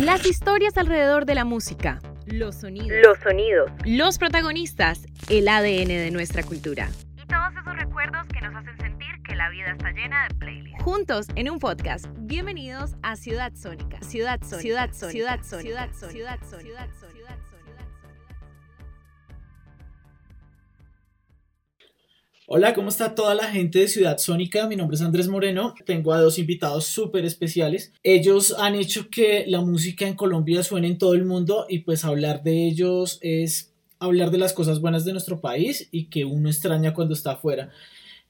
Las historias alrededor de la música, los sonidos, los sonidos, los protagonistas, el ADN de nuestra cultura. Y todos esos recuerdos que nos hacen sentir que la vida está llena de playlists. Juntos en un podcast. Bienvenidos a Ciudad Sónica. Ciudad Sónica. Ciudad Sónica. Ciudad Sónica. Ciudad Sónica. Ciudad Sónica. Hola, ¿cómo está toda la gente de Ciudad Sónica? Mi nombre es Andrés Moreno. Tengo a dos invitados súper especiales. Ellos han hecho que la música en Colombia suene en todo el mundo y pues hablar de ellos es hablar de las cosas buenas de nuestro país y que uno extraña cuando está afuera.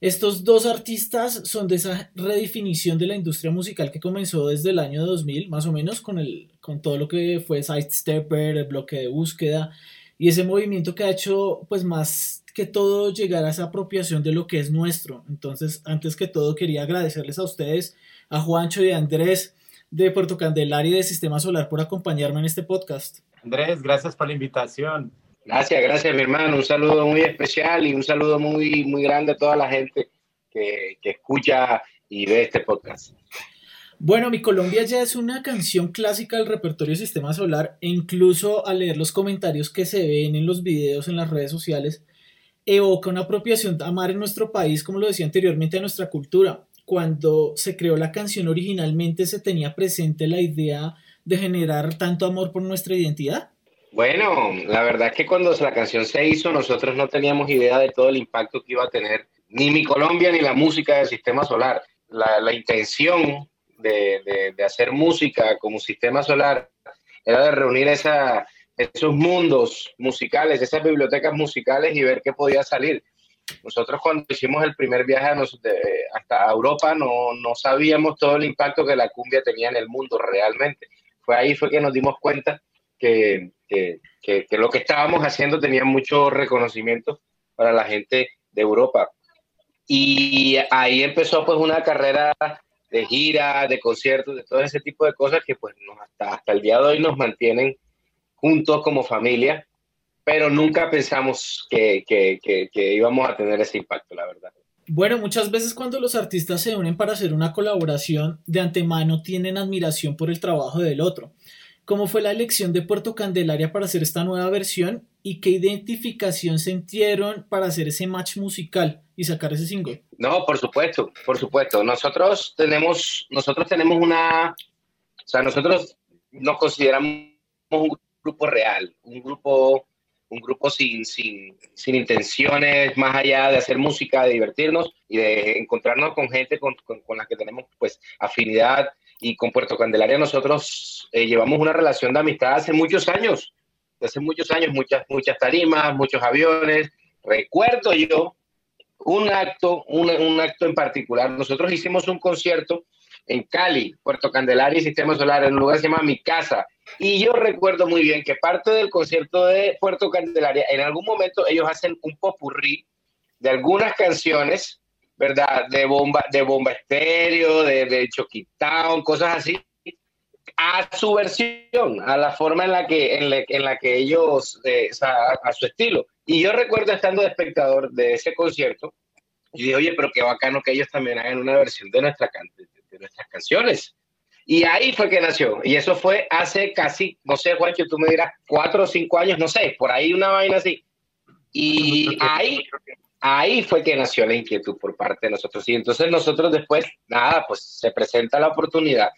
Estos dos artistas son de esa redefinición de la industria musical que comenzó desde el año 2000, más o menos, con, el, con todo lo que fue Sidestepper, el bloque de búsqueda y ese movimiento que ha hecho pues más que todo llegar a esa apropiación de lo que es nuestro. Entonces, antes que todo, quería agradecerles a ustedes, a Juancho y a Andrés de Puerto Candelaria y de Sistema Solar por acompañarme en este podcast. Andrés, gracias por la invitación. Gracias, gracias, mi hermano. Un saludo muy especial y un saludo muy, muy grande a toda la gente que, que escucha y ve este podcast. Bueno, Mi Colombia ya es una canción clásica del repertorio Sistema Solar e incluso al leer los comentarios que se ven en los videos en las redes sociales, evoca una apropiación de amar en nuestro país, como lo decía anteriormente, a nuestra cultura. Cuando se creó la canción originalmente se tenía presente la idea de generar tanto amor por nuestra identidad. Bueno, la verdad es que cuando la canción se hizo nosotros no teníamos idea de todo el impacto que iba a tener ni mi Colombia ni la música del Sistema Solar. La, la intención de, hacer música como sistema solar era de reunir esa, esos mundos musicales, esas bibliotecas musicales y ver qué podía salir. Nosotros cuando hicimos el primer viaje hasta Europa no, no, sabíamos todo el impacto que la cumbia tenía en el mundo realmente. Fue ahí fue que nos dimos cuenta que, que, que, lo que estábamos haciendo tenía mucho reconocimiento para la gente de Europa. Y ahí empezó pues una carrera de gira, de conciertos, de todo ese tipo de cosas que pues hasta, hasta el día de hoy nos mantienen juntos como familia, pero nunca pensamos que, que, que, íbamos a tener ese impacto, la verdad. Bueno, muchas veces cuando los artistas se unen para hacer una colaboración, de antemano tienen admiración por el trabajo del otro. ¿Cómo fue la elección de Puerto Candelaria para hacer esta nueva versión y qué identificación sintieron para hacer ese match musical y sacar ese single? No, por supuesto, por supuesto. Nosotros tenemos, nosotros tenemos una, o sea, nosotros nos consideramos un grupo real, un grupo, un grupo sin, sin, sin intenciones más allá de hacer música, de divertirnos y de encontrarnos con gente con, con, con la que tenemos pues afinidad y con Puerto Candelaria nosotros eh, llevamos una relación de amistad hace muchos años, hace muchos años, muchas, muchas tarimas, muchos aviones. Recuerdo yo un acto, un, un acto en particular. Nosotros hicimos un concierto en Cali, Puerto Candelaria y Sistema Solar, en un lugar que se llama Mi Casa. Y yo recuerdo muy bien que parte del concierto de Puerto Candelaria, en algún momento ellos hacen un popurrí de algunas canciones ¿verdad? De bomba, de bomba estéreo, de, de Choquitown, cosas así, a su versión, a la forma en la que, en la, que ellos, eh, a, su estilo. Y yo recuerdo estando de espectador de ese concierto y dije, oye, pero qué bacano que ellos también hagan una versión de, nuestra, de, nuestras canciones. Y ahí fue que nació. Y eso fue hace casi, no sé, Juancho, tú me dirás, cuatro o cinco años, no sé, por ahí una vaina así. Y ahí, ahí fue que nació la inquietud por parte de nosotros. Y entonces nosotros después, nada, pues se presenta la oportunidad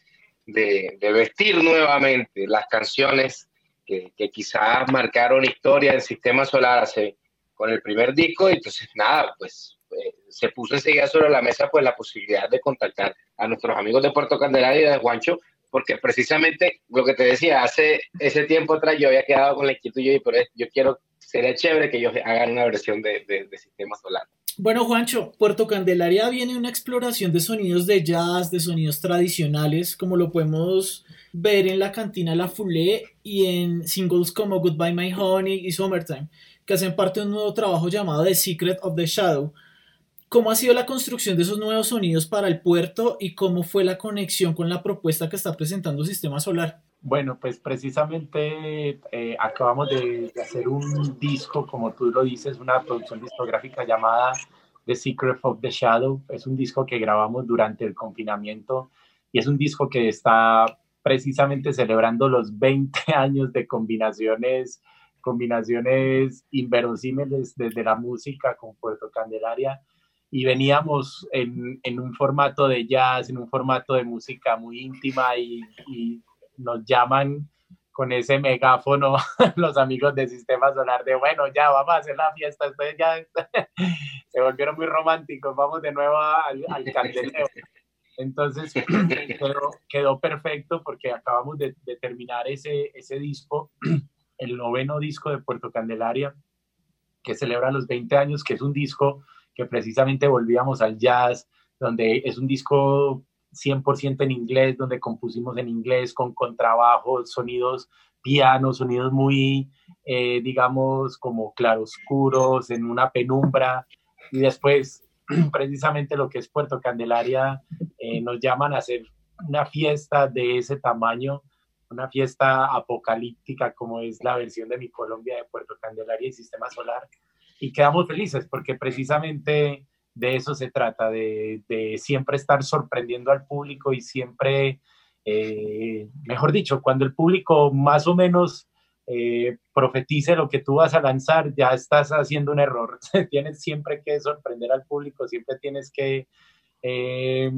de, vestir nuevamente las canciones que, quizás marcaron historia del sistema solar hace, con el primer disco. Y entonces, nada, pues se puso enseguida sobre la mesa pues la posibilidad de contactar a nuestros amigos de Puerto Candelaria y de Juancho, porque precisamente lo que te decía, hace ese tiempo atrás yo había quedado con la inquietud y yo, yo quiero sería chévere que ellos hagan una versión de, de, Sistema Solar. Bueno, Juancho, Puerto Candelaria viene una exploración de sonidos de jazz, de sonidos tradicionales, como lo podemos ver en la cantina La Foulée y en singles como Goodbye My Honey y Summertime, que hacen parte de un nuevo trabajo llamado The Secret of the Shadow. ¿Cómo ha sido la construcción de esos nuevos sonidos para el puerto y cómo fue la conexión con la propuesta que está presentando Sistema Solar? Bueno, pues precisamente eh, acabamos de, hacer un disco, como tú lo dices, una producción discográfica llamada The Secret of the Shadow. Es un disco que grabamos durante el confinamiento y es un disco que está precisamente celebrando los 20 años de combinaciones, combinaciones inverosímiles desde la música con Puerto Candelaria y veníamos en, en, un formato de jazz, en un formato de música muy íntima y, y nos llaman con ese megáfono los amigos de Sistema Solar de, bueno, ya vamos a hacer la fiesta, ustedes ya se volvieron muy románticos, vamos de nuevo al, al candeleo. Entonces quedó, quedó, perfecto porque acabamos de, de, terminar ese, ese disco, el noveno disco de Puerto Candelaria, que celebra los 20 años, que es un disco que precisamente volvíamos al jazz, donde es un disco 100% en inglés, donde compusimos en inglés con contrabajo, sonidos pianos, sonidos muy, eh, digamos, como claroscuros, en una penumbra. Y después, precisamente lo que es Puerto Candelaria, eh, nos llaman a hacer una fiesta de ese tamaño, una fiesta apocalíptica como es la versión de mi Colombia de Puerto Candelaria y Sistema Solar. Y quedamos felices porque precisamente de eso se trata, de, de siempre estar sorprendiendo al público y siempre, eh, mejor dicho, cuando el público más o menos eh, profetice lo que tú vas a lanzar, ya estás haciendo un error. tienes siempre que sorprender al público, siempre tienes que, eh,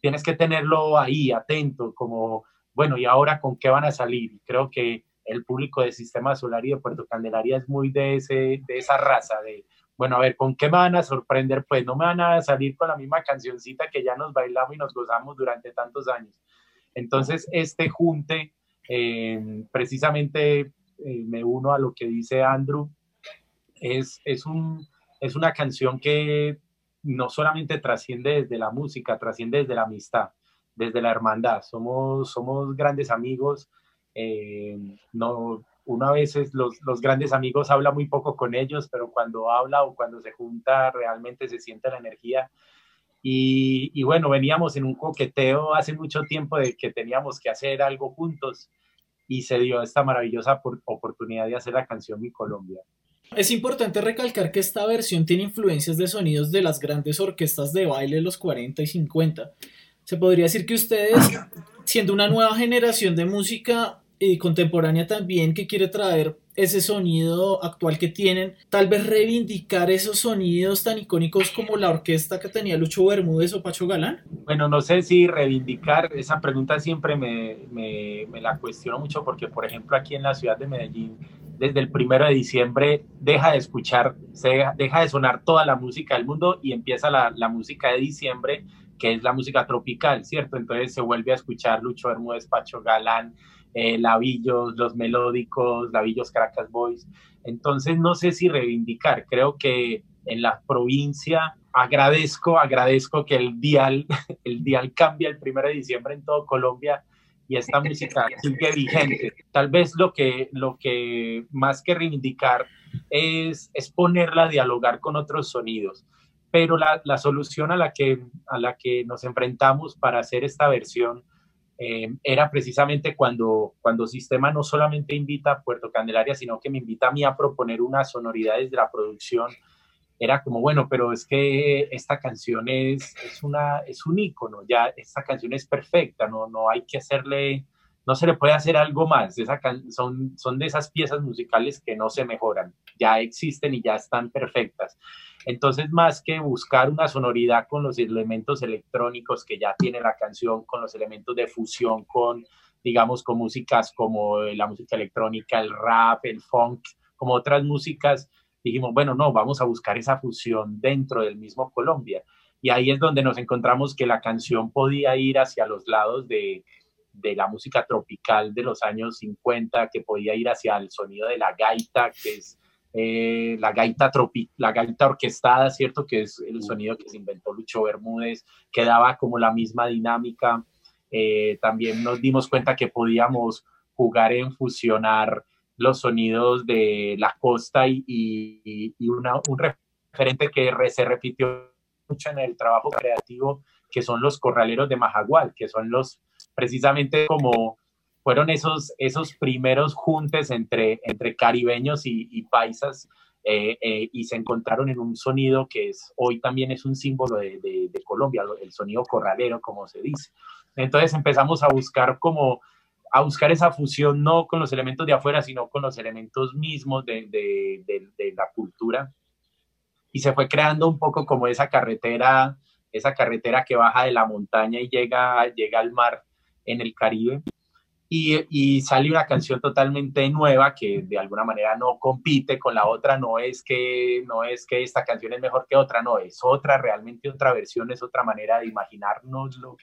tienes que tenerlo ahí, atento, como, bueno, ¿y ahora con qué van a salir? Creo que el público de Sistema Solar y de Puerto Candelaria es muy de, ese, de esa raza, de bueno, a ver, ¿con qué me van a sorprender? Pues no me van a salir con la misma cancioncita que ya nos bailamos y nos gozamos durante tantos años. Entonces, este junte, eh, precisamente eh, me uno a lo que dice Andrew, es, es, un, es una canción que no solamente trasciende desde la música, trasciende desde la amistad, desde la hermandad. Somos, somos grandes amigos, eh, no, uno a veces los, los, grandes amigos habla muy poco con ellos, pero cuando habla o cuando se junta realmente se siente la energía. Y, y, bueno, veníamos en un coqueteo hace mucho tiempo de que teníamos que hacer algo juntos y se dio esta maravillosa oportunidad de hacer la canción Mi Colombia. Es importante recalcar que esta versión tiene influencias de sonidos de las grandes orquestas de baile de los 40 y 50. Se podría decir que ustedes, siendo una nueva generación de música, contemporánea también que quiere traer ese sonido actual que tienen, tal vez reivindicar esos sonidos tan icónicos como la orquesta que tenía Lucho Bermúdez o Pacho Galán? Bueno, no sé si reivindicar, esa pregunta siempre me, me, la cuestiono mucho porque, por ejemplo, aquí en la ciudad de Medellín, desde el primero de diciembre deja de escuchar, se deja, deja de sonar toda la música del mundo y empieza la, la música de diciembre, que es la música tropical, ¿cierto? Entonces se vuelve a escuchar Lucho Bermúdez, Pacho Galán, eh, Lavillos, los melódicos, Lavillos Caracas Boys. Entonces, no sé si reivindicar, creo que en la provincia agradezco, agradezco que el dial, el dial cambia el 1 de diciembre en todo Colombia y esta música sigue vigente. Tal vez lo que, lo que más que reivindicar es, es ponerla a dialogar con otros sonidos. Pero la, la solución a la, que, a la que nos enfrentamos para hacer esta versión eh, era precisamente cuando, cuando Sistema no solamente invita a Puerto Candelaria, sino que me invita a mí a proponer una sonoridad desde la producción. Era como, bueno, pero es que esta canción es, es, una, es un ícono, ya esta canción es perfecta, no, no hay que hacerle, no se le puede hacer algo más. Esa son, son de esas piezas musicales que no se mejoran, ya existen y ya están perfectas. Entonces, más que buscar una sonoridad con los elementos electrónicos que ya tiene la canción, con los elementos de fusión, con, digamos, con músicas como la música electrónica, el rap, el funk, como otras músicas, dijimos, bueno, no, vamos a buscar esa fusión dentro del mismo Colombia. Y ahí es donde nos encontramos que la canción podía ir hacia los lados de, de la música tropical de los años 50, que podía ir hacia el sonido de la gaita, que es eh, la, gaita tropi, la gaita orquestada, ¿cierto? Que es el sonido que se inventó Lucho Bermúdez, que daba como la misma dinámica. Eh, también nos dimos cuenta que podíamos jugar en fusionar los sonidos de la costa y, y, una, un referente que se repitió mucho en el trabajo creativo, que son los corraleros de Majagual, que son los precisamente como fueron esos, esos primeros juntes entre, entre caribeños y, paisas eh, eh, y se encontraron en un sonido que es, hoy también es un símbolo de, de, Colombia, el sonido corralero, como se dice. Entonces empezamos a buscar como a buscar esa fusión no con los elementos de afuera, sino con los elementos mismos de, de, la cultura. Y se fue creando un poco como esa carretera, esa carretera que baja de la montaña y llega, llega al mar en el Caribe. Y, y, sale una canción totalmente nueva que de alguna manera no compite con la otra, no es que no es que esta canción es mejor que otra, no, es otra, realmente otra versión, es otra manera de imaginárnoslo.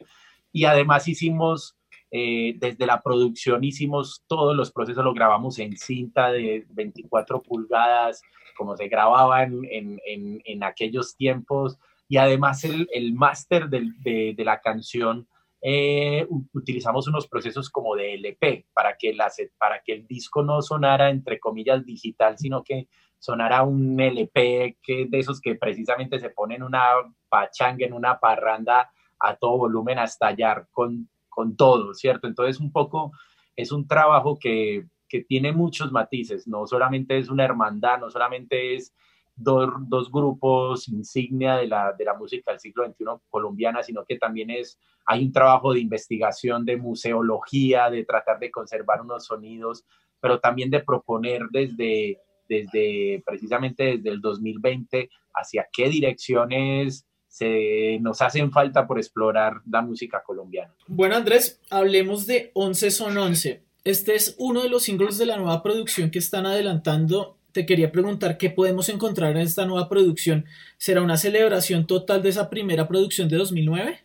Y además hicimos eh, desde la producción hicimos todos los procesos, lo grabamos en cinta de 24 pulgadas, como se grababa en, en, en, aquellos tiempos, y además el, el máster de, de, la canción eh, utilizamos unos procesos como de LP para que, la, para que el disco no sonara entre comillas digital, sino que sonara un LP que de esos que precisamente se pone en una pachanga, en una parranda a todo volumen a estallar con con todo, ¿cierto? Entonces un poco es un trabajo que, que tiene muchos matices, no solamente es una hermandad, no solamente es dos, dos grupos insignia de la, de la, música del siglo XXI colombiana, sino que también es, hay un trabajo de investigación, de museología, de tratar de conservar unos sonidos, pero también de proponer desde, desde precisamente desde el 2020 hacia qué direcciones se nos hacen falta por explorar la música colombiana. Bueno, Andrés, hablemos de 11 son 11. Este es uno de los singles de la nueva producción que están adelantando. Te quería preguntar qué podemos encontrar en esta nueva producción. ¿Será una celebración total de esa primera producción de 2009?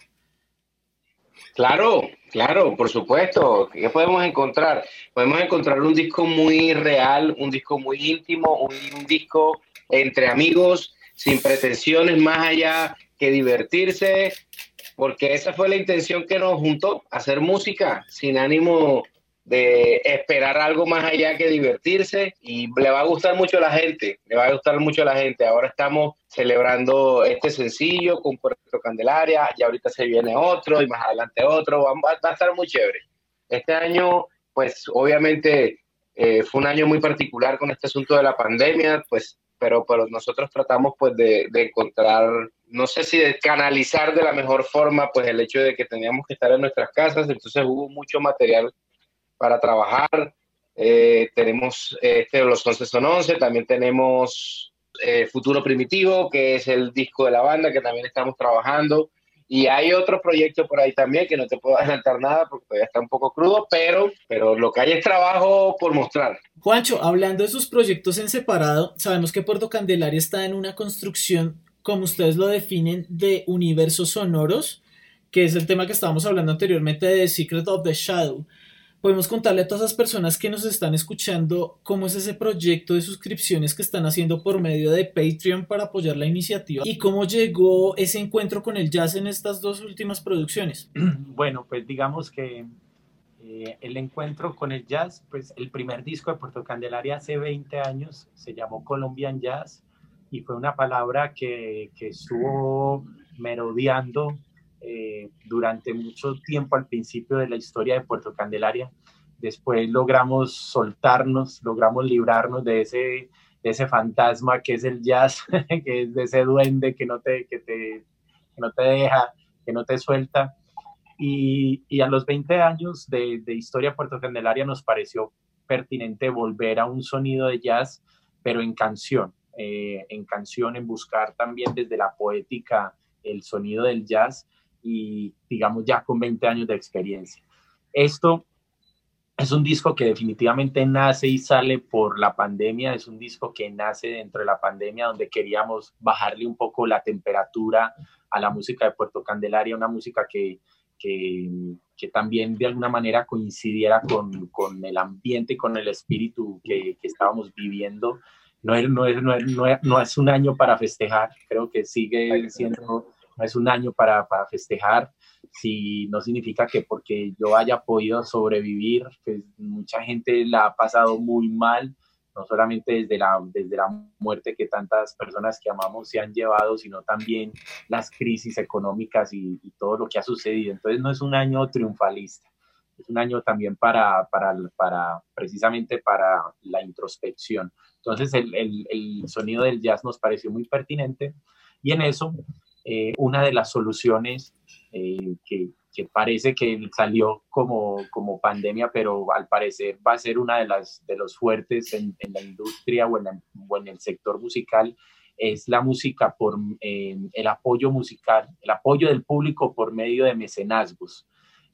Claro, claro, por supuesto. ¿Qué podemos encontrar? Podemos encontrar un disco muy real, un disco muy íntimo, un disco entre amigos, sin pretensiones más allá que divertirse, porque esa fue la intención que nos juntó, hacer música sin ánimo de esperar algo más allá que divertirse y le va a gustar mucho a la gente, le va a gustar mucho la gente. Ahora estamos celebrando este sencillo con Puerto Candelaria, y ahorita se viene otro y más adelante otro, va, a estar muy chévere. Este año, pues obviamente eh, fue un año muy particular con este asunto de la pandemia, pues pero, pero nosotros tratamos pues de, de, encontrar, no sé si de canalizar de la mejor forma pues el hecho de que teníamos que estar en nuestras casas, entonces hubo mucho material para trabajar, eh, tenemos este, los 11 son 11, también tenemos eh, Futuro Primitivo, que es el disco de la banda que también estamos trabajando, y hay otro proyecto por ahí también que no te puedo adelantar nada porque todavía está un poco crudo, pero, pero lo que hay es trabajo por mostrar. Juancho, hablando de sus proyectos en separado, sabemos que Puerto Candelaria está en una construcción, como ustedes lo definen, de universos sonoros, que es el tema que estábamos hablando anteriormente de Secret of the Shadow podemos contarle a todas las personas que nos están escuchando cómo es ese proyecto de suscripciones que están haciendo por medio de Patreon para apoyar la iniciativa y cómo llegó ese encuentro con el jazz en estas dos últimas producciones. Bueno, pues digamos que eh, el encuentro con el jazz, pues el primer disco de Puerto Candelaria hace 20 años se llamó Colombian Jazz y fue una palabra que, que estuvo merodeando eh, durante mucho tiempo al principio de la historia de Puerto Candelaria. Después logramos soltarnos, logramos librarnos de ese, de ese fantasma que es el jazz, que es de ese duende que no te, que te, que no te deja, que no te suelta. Y, y a los 20 años de, de historia Puerto Candelaria nos pareció pertinente volver a un sonido de jazz, pero en canción, eh, en canción, en buscar también desde la poética el sonido del jazz y digamos ya con 20 años de experiencia. Esto es un disco que definitivamente nace y sale por la pandemia, es un disco que nace dentro de la pandemia donde queríamos bajarle un poco la temperatura a la música de Puerto Candelaria, una música que, que, que también de alguna manera coincidiera con, con, el ambiente y con el espíritu que, que estábamos viviendo. No es, no, es, no, es, no es un año para festejar, creo que sigue siendo es un año para, para, festejar, si no significa que porque yo haya podido sobrevivir, pues mucha gente la ha pasado muy mal, no solamente desde la, desde la muerte que tantas personas que amamos se han llevado, sino también las crisis económicas y, todo lo que ha sucedido. Entonces no es un año triunfalista, es un año también para, para, para precisamente para la introspección. Entonces el, el, el sonido del jazz nos pareció muy pertinente y en eso eh, una de las soluciones eh, que, parece que salió como, como pandemia, pero al parecer va a ser una de las de los fuertes en, la industria o en, el sector musical, es la música por el apoyo musical, el apoyo del público por medio de mecenazgos.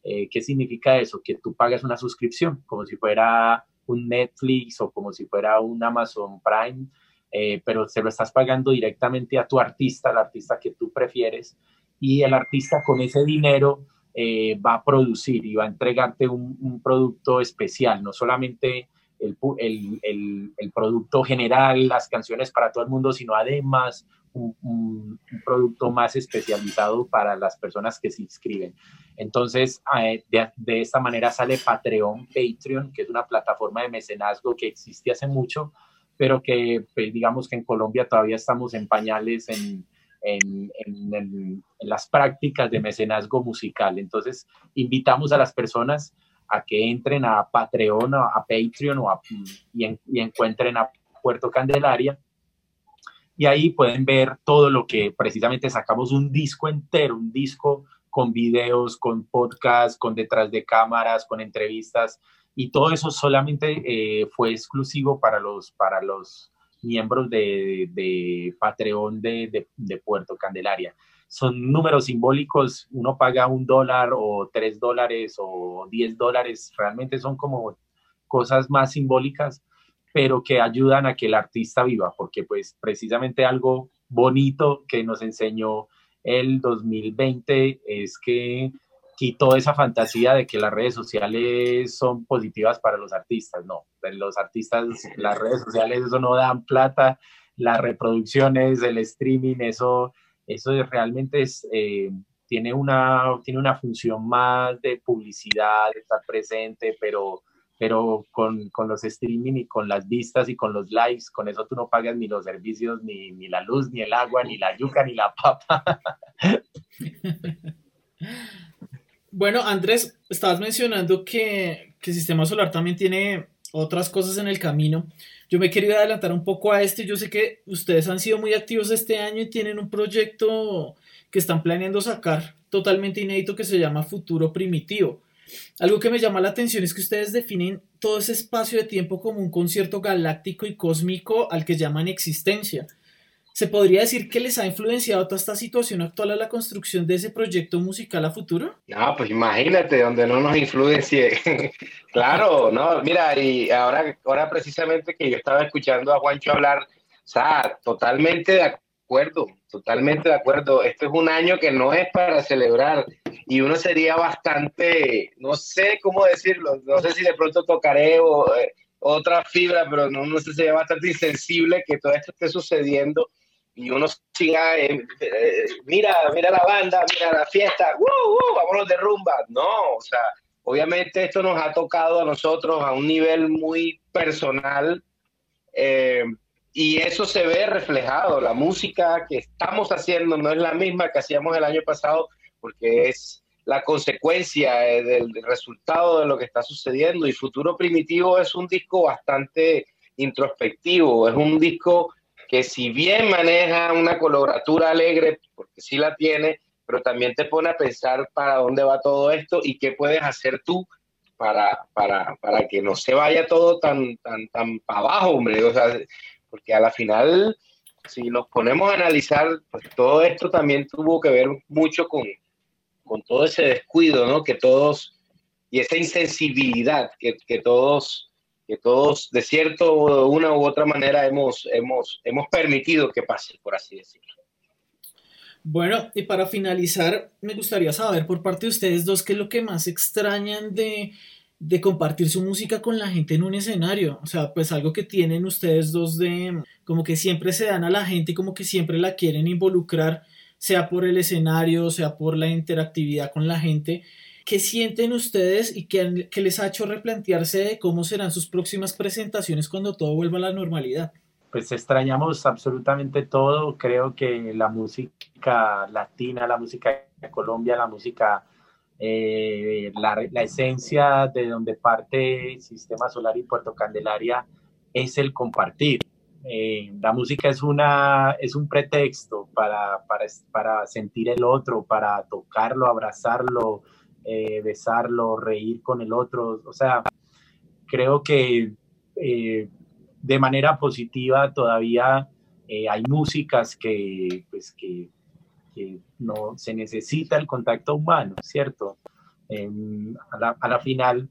Eh, ¿Qué significa eso? Que tú pagas una suscripción, como si fuera un Netflix o como si fuera un Amazon Prime, eh, pero se lo estás pagando directamente a tu artista, al artista que tú prefieres, y el artista con ese dinero eh, va a producir y va a entregarte un, producto especial, no solamente el, el, el, producto general, las canciones para todo el mundo, sino además un, un, producto más especializado para las personas que se inscriben. Entonces, eh, de, de, esta manera sale Patreon, Patreon, que es una plataforma de mecenazgo que existe hace mucho, pero que pues, digamos que en Colombia todavía estamos en pañales en, en, las prácticas de mecenazgo musical. Entonces, invitamos a las personas a que entren a Patreon, a, Patreon o y, y, encuentren a Puerto Candelaria. Y ahí pueden ver todo lo que precisamente sacamos un disco entero, un disco con videos, con podcasts, con detrás de cámaras, con entrevistas. Y todo eso solamente eh, fue exclusivo para los, para los miembros de, de Patreon de, de, Puerto Candelaria. Son números simbólicos, uno paga un dólar o tres dólares o diez dólares, realmente son como cosas más simbólicas, pero que ayudan a que el artista viva, porque pues precisamente algo bonito que nos enseñó el 2020 es que quitó esa fantasía de que las redes sociales son positivas para los artistas. No, los artistas, las redes sociales, eso no dan plata, las reproducciones, el streaming, eso, eso realmente es, eh, tiene, una, tiene una función más de publicidad, de estar presente, pero, pero con, con, los streaming y con las vistas y con los likes, con eso tú no pagas ni los servicios, ni, ni la luz, ni el agua, ni la yuca, ni la papa. Bueno, Andrés, estabas mencionando que, que, el sistema solar también tiene otras cosas en el camino. Yo me quería adelantar un poco a este. Yo sé que ustedes han sido muy activos este año y tienen un proyecto que están planeando sacar totalmente inédito que se llama Futuro Primitivo. Algo que me llama la atención es que ustedes definen todo ese espacio de tiempo como un concierto galáctico y cósmico al que llaman existencia. ¿Se podría decir que les ha influenciado toda esta situación actual a la construcción de ese proyecto musical a futuro? No, pues imagínate, donde no nos influencie. claro, no, mira, y ahora, ahora precisamente que yo estaba escuchando a Juancho hablar, o sea, totalmente de acuerdo, totalmente de acuerdo. Este es un año que no es para celebrar y uno sería bastante, no sé cómo decirlo, no sé si de pronto tocaré o, eh, otra fibra, pero no, no sé, sería bastante insensible que todo esto esté sucediendo y uno siga, eh, eh, mira, mira la banda, mira la fiesta, ¡uh, uh, vámonos de rumba. No, o sea, obviamente esto nos ha tocado a nosotros a un nivel muy personal eh, y eso se ve reflejado. La música que estamos haciendo no es la misma que hacíamos el año pasado porque es la consecuencia del resultado de lo que está sucediendo y Futuro Primitivo es un disco bastante introspectivo, es un disco que si bien maneja una coloratura alegre, porque sí la tiene, pero también te pone a pensar para dónde va todo esto y qué puedes hacer tú para, para, para que no se vaya todo tan, tan, tan para abajo, hombre. O sea, porque a la final, si nos ponemos a analizar, pues todo esto también tuvo que ver mucho con, con todo ese descuido, ¿no? Que todos, y esa insensibilidad que, que todos todos de cierto una u otra manera hemos, hemos, hemos permitido que pase, por así decirlo. Bueno, y para finalizar, me gustaría saber por parte de ustedes dos qué es lo que más extrañan de, de compartir su música con la gente en un escenario. O sea, pues algo que tienen ustedes dos de como que siempre se dan a la gente como que siempre la quieren involucrar, sea por el escenario, sea por la interactividad con la gente. ¿Qué sienten ustedes y qué, les ha hecho replantearse de cómo serán sus próximas presentaciones cuando todo vuelva a la normalidad? Pues extrañamos absolutamente todo. Creo que la música latina, la música de Colombia, la música, eh, la, la esencia de donde parte Sistema Solar y Puerto Candelaria es el compartir. Eh, la música es, una, es un pretexto para, para, para sentir el otro, para tocarlo, abrazarlo, eh, besarlo, reír con el otro. O sea, creo que eh, de manera positiva todavía hay músicas que, pues, que, no se necesita el contacto humano, ¿cierto? a, la, a la final,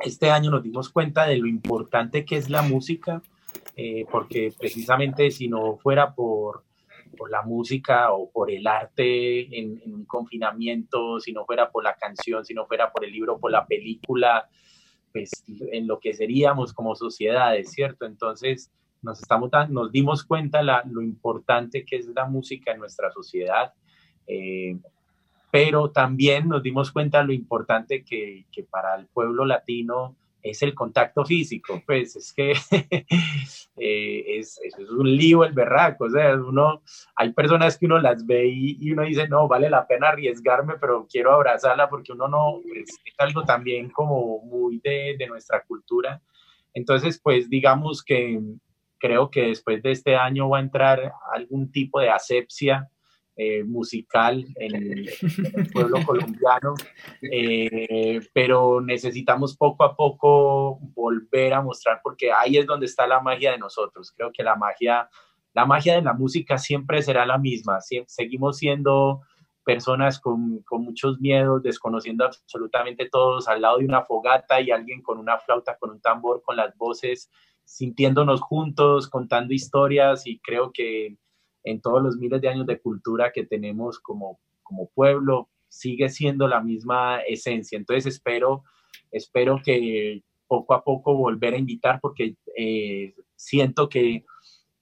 este año nos dimos cuenta de lo importante que es la música eh, porque precisamente si no fuera por, por, la música o por el arte en, un confinamiento, si no fuera por la canción, si no fuera por el libro, por la película, pues en lo que seríamos como sociedades, ¿cierto? Entonces nos, estamos nos dimos cuenta la, lo importante que es la música en nuestra sociedad. Eh, pero también nos dimos cuenta lo importante que, que, para el pueblo latino es el contacto físico, pues es que eh, es, es, un lío el berraco, o sea, uno, hay personas que uno las ve y, uno dice, no, vale la pena arriesgarme, pero quiero abrazarla porque uno no, pues, es algo también como muy de, de nuestra cultura. Entonces, pues digamos que creo que después de este año va a entrar algún tipo de asepsia eh, musical en, el pueblo colombiano, eh, pero necesitamos poco a poco volver a mostrar, porque ahí es donde está la magia de nosotros. Creo que la magia, la magia de la música siempre será la misma. seguimos siendo personas con, con, muchos miedos, desconociendo absolutamente todos, al lado de una fogata y alguien con una flauta, con un tambor, con las voces, sintiéndonos juntos, contando historias y creo que en todos los miles de años de cultura que tenemos como, como pueblo, sigue siendo la misma esencia. Entonces espero, espero que poco a poco volver a invitar porque eh, siento que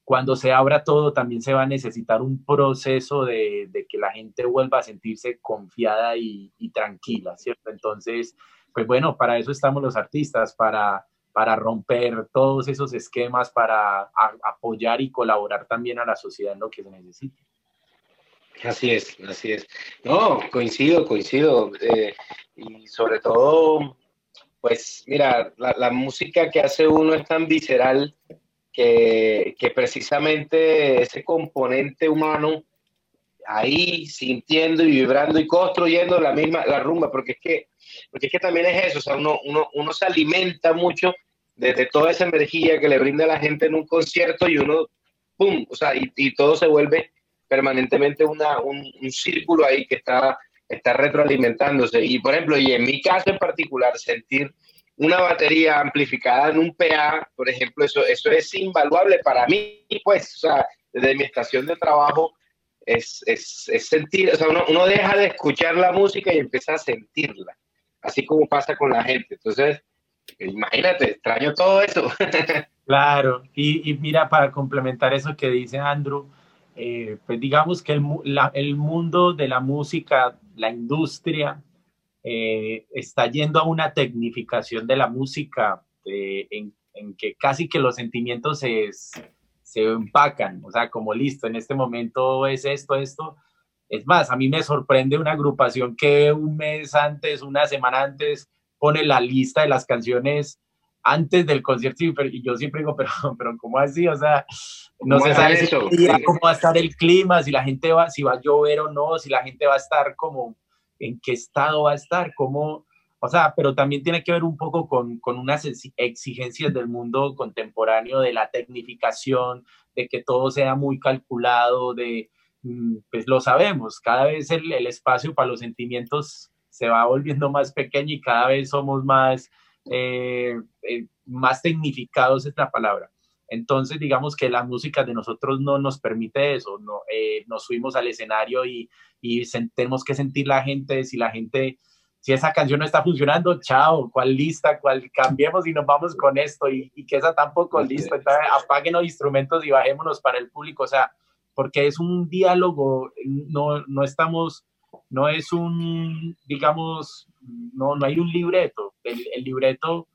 cuando se abra todo también se va a necesitar un proceso de, que la gente vuelva a sentirse confiada y, y, tranquila, ¿cierto? Entonces, pues bueno, para eso estamos los artistas, para para romper todos esos esquemas, para apoyar y colaborar también a la sociedad en lo que se necesite. Así es, así es. No, coincido, coincido. Eh, y sobre todo, pues mira, la, música que hace uno es tan visceral que, que, precisamente ese componente humano ahí sintiendo y vibrando y construyendo la misma, la rumba, porque es que, porque es que también es eso, o sea, uno, uno, uno se alimenta mucho desde toda esa energía que le brinda la gente en un concierto y uno, ¡pum! O sea, y, todo se vuelve permanentemente una, un, círculo ahí que está, está retroalimentándose. Y por ejemplo, y en mi caso en particular, sentir una batería amplificada en un PA, por ejemplo, eso, eso es invaluable para mí, pues, o sea, desde mi estación de trabajo, es, es, es sentir, o sea, uno, uno, deja de escuchar la música y empieza a sentirla, así como pasa con la gente. Entonces, Imagínate, extraño todo eso. claro, y, mira, para complementar eso que dice Andrew, eh, pues digamos que el, el, mundo de la música, la industria, eh, está yendo a una tecnificación de la música en, en, que casi que los sentimientos se, se empacan, o sea, como listo, en este momento es esto, esto. Es más, a mí me sorprende una agrupación que un mes antes, una semana antes, pone la lista de las canciones antes del concierto y yo siempre digo, pero, pero ¿cómo así? O sea, no se sabe cómo va a estar el clima, si la gente va, si va a llover o no, si la gente va a estar como, en qué estado va a estar, cómo, o sea, pero también tiene que ver un poco con, con unas exigencias del mundo contemporáneo, de la tecnificación, de que todo sea muy calculado, de, mm, pues lo sabemos, cada vez el, el espacio para los sentimientos se va volviendo más pequeña y cada vez somos más, eh, eh, más tecnificados, es la palabra. Entonces, digamos que la música de nosotros no nos permite eso, no, eh, nos subimos al escenario y, y tenemos que sentir la gente, si la gente, si esa canción no está funcionando, chao, ¿cuál lista? ¿Cuál cambiemos y nos vamos con esto? Y, y que esa tampoco, listo, entonces apaguen los instrumentos y bajémonos para el público, o sea, porque es un diálogo, no, no estamos no es un, digamos, no, no hay un libreto. El, el, libreto,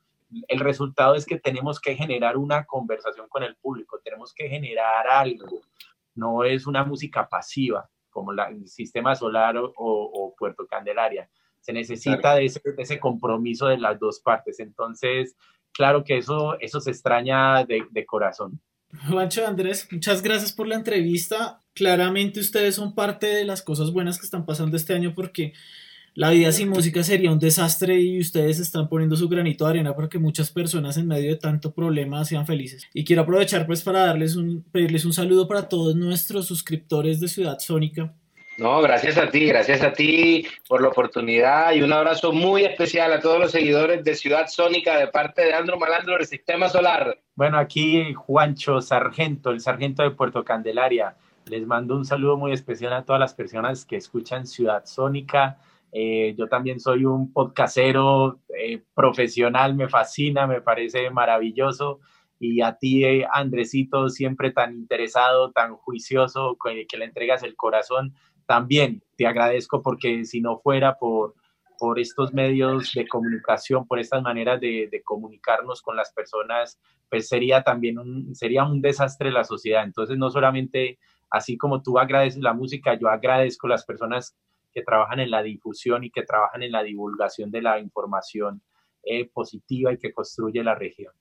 el resultado es que tenemos que generar una conversación con el público, tenemos que generar algo. No es una música pasiva como la, el sistema solar o, o, Puerto Candelaria. Se necesita de, ese, de, ese, compromiso de las dos partes. Entonces, claro que eso, eso se extraña de, de corazón. Juancho Andrés, muchas gracias por la entrevista. Claramente ustedes son parte de las cosas buenas que están pasando este año porque la vida sin música sería un desastre y ustedes están poniendo su granito de arena para que muchas personas en medio de tanto problema sean felices. Y quiero aprovechar pues para darles un, pedirles un saludo para todos nuestros suscriptores de Ciudad Sónica. No, gracias a ti, gracias a ti por la oportunidad y un abrazo muy especial a todos los seguidores de Ciudad Sónica de parte de Andro Malandro del Sistema Solar. Bueno, aquí Juancho Sargento, el sargento de Puerto Candelaria. Les mando un saludo muy especial a todas las personas que escuchan Ciudad Sónica eh, yo también soy un podcastero eh, profesional, me fascina, me parece maravilloso. Y a ti, eh, Andresito, siempre tan interesado, tan juicioso, que, le entregas el corazón, también te agradezco porque si no fuera por, por estos medios de comunicación, por estas maneras de, comunicarnos con las personas, pues sería también un, sería un desastre la sociedad. Entonces, no solamente así como tú agradeces la música, yo agradezco las personas que trabajan en la difusión y que trabajan en la divulgación de la información eh, positiva y que construye la región.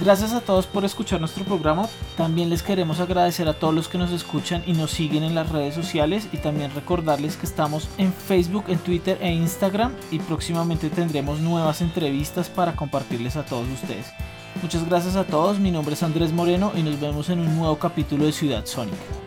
Gracias a todos por escuchar nuestro programa. También les queremos agradecer a todos los que nos escuchan y nos siguen en las redes sociales y también recordarles que estamos en Facebook, en Twitter e Instagram y próximamente tendremos nuevas entrevistas para compartirles a todos ustedes. Muchas gracias a todos, mi nombre es Andrés Moreno y nos vemos en un nuevo capítulo de Ciudad Sónica.